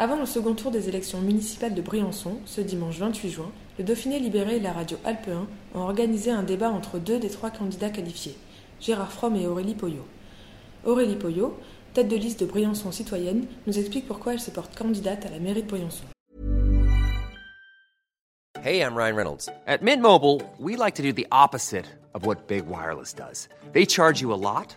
Avant le second tour des élections municipales de Briançon, ce dimanche 28 juin, le Dauphiné libéré et la radio Alpe 1 ont organisé un débat entre deux des trois candidats qualifiés, Gérard Fromm et Aurélie Poyot. Aurélie Poyot, tête de liste de Briançon citoyenne, nous explique pourquoi elle se porte candidate à la mairie de Briançon. Hey, I'm Ryan Reynolds. At Mint Mobile, we like to do the opposite of what Big Wireless does. They charge you a lot,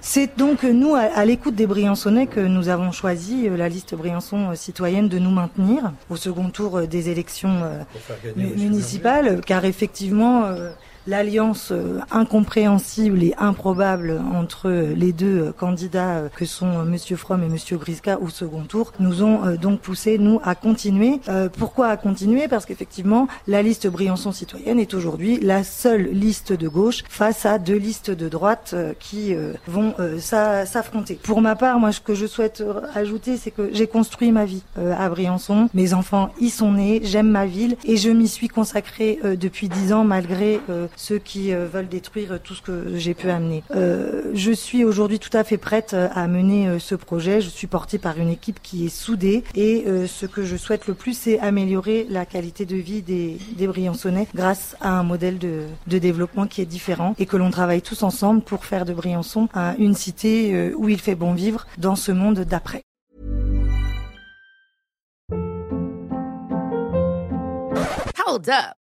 C'est donc nous, à, à l'écoute des Briançonnais, que nous avons choisi euh, la liste Briançon euh, citoyenne de nous maintenir. Au second tour euh, des élections euh, mu- municipales, car effectivement, euh, l'alliance euh, incompréhensible et improbable entre euh, les deux euh, candidats que sont Monsieur Fromm et Monsieur Griska au second tour nous ont donc poussé nous à continuer. Euh, pourquoi à continuer? Parce qu'effectivement la liste Briançon citoyenne est aujourd'hui la seule liste de gauche face à deux listes de droite qui euh, vont euh, s'a- s'affronter. Pour ma part, moi ce que je souhaite ajouter, c'est que j'ai construit ma vie à Briançon. Mes enfants y sont nés, j'aime ma ville et je m'y suis consacrée depuis dix ans malgré ceux qui euh, veulent détruire euh, tout ce que j'ai pu amener. Euh, je suis aujourd'hui tout à fait prête euh, à mener ce projet. Je suis portée par une équipe qui est soudée et euh, ce que je souhaite le plus, c'est améliorer la qualité de vie des, des Briançonnais grâce à un modèle de, de développement qui est différent et que l'on travaille tous ensemble pour faire de Briançon un- une cité où il fait bon vivre dans ce monde d'après. Hold up.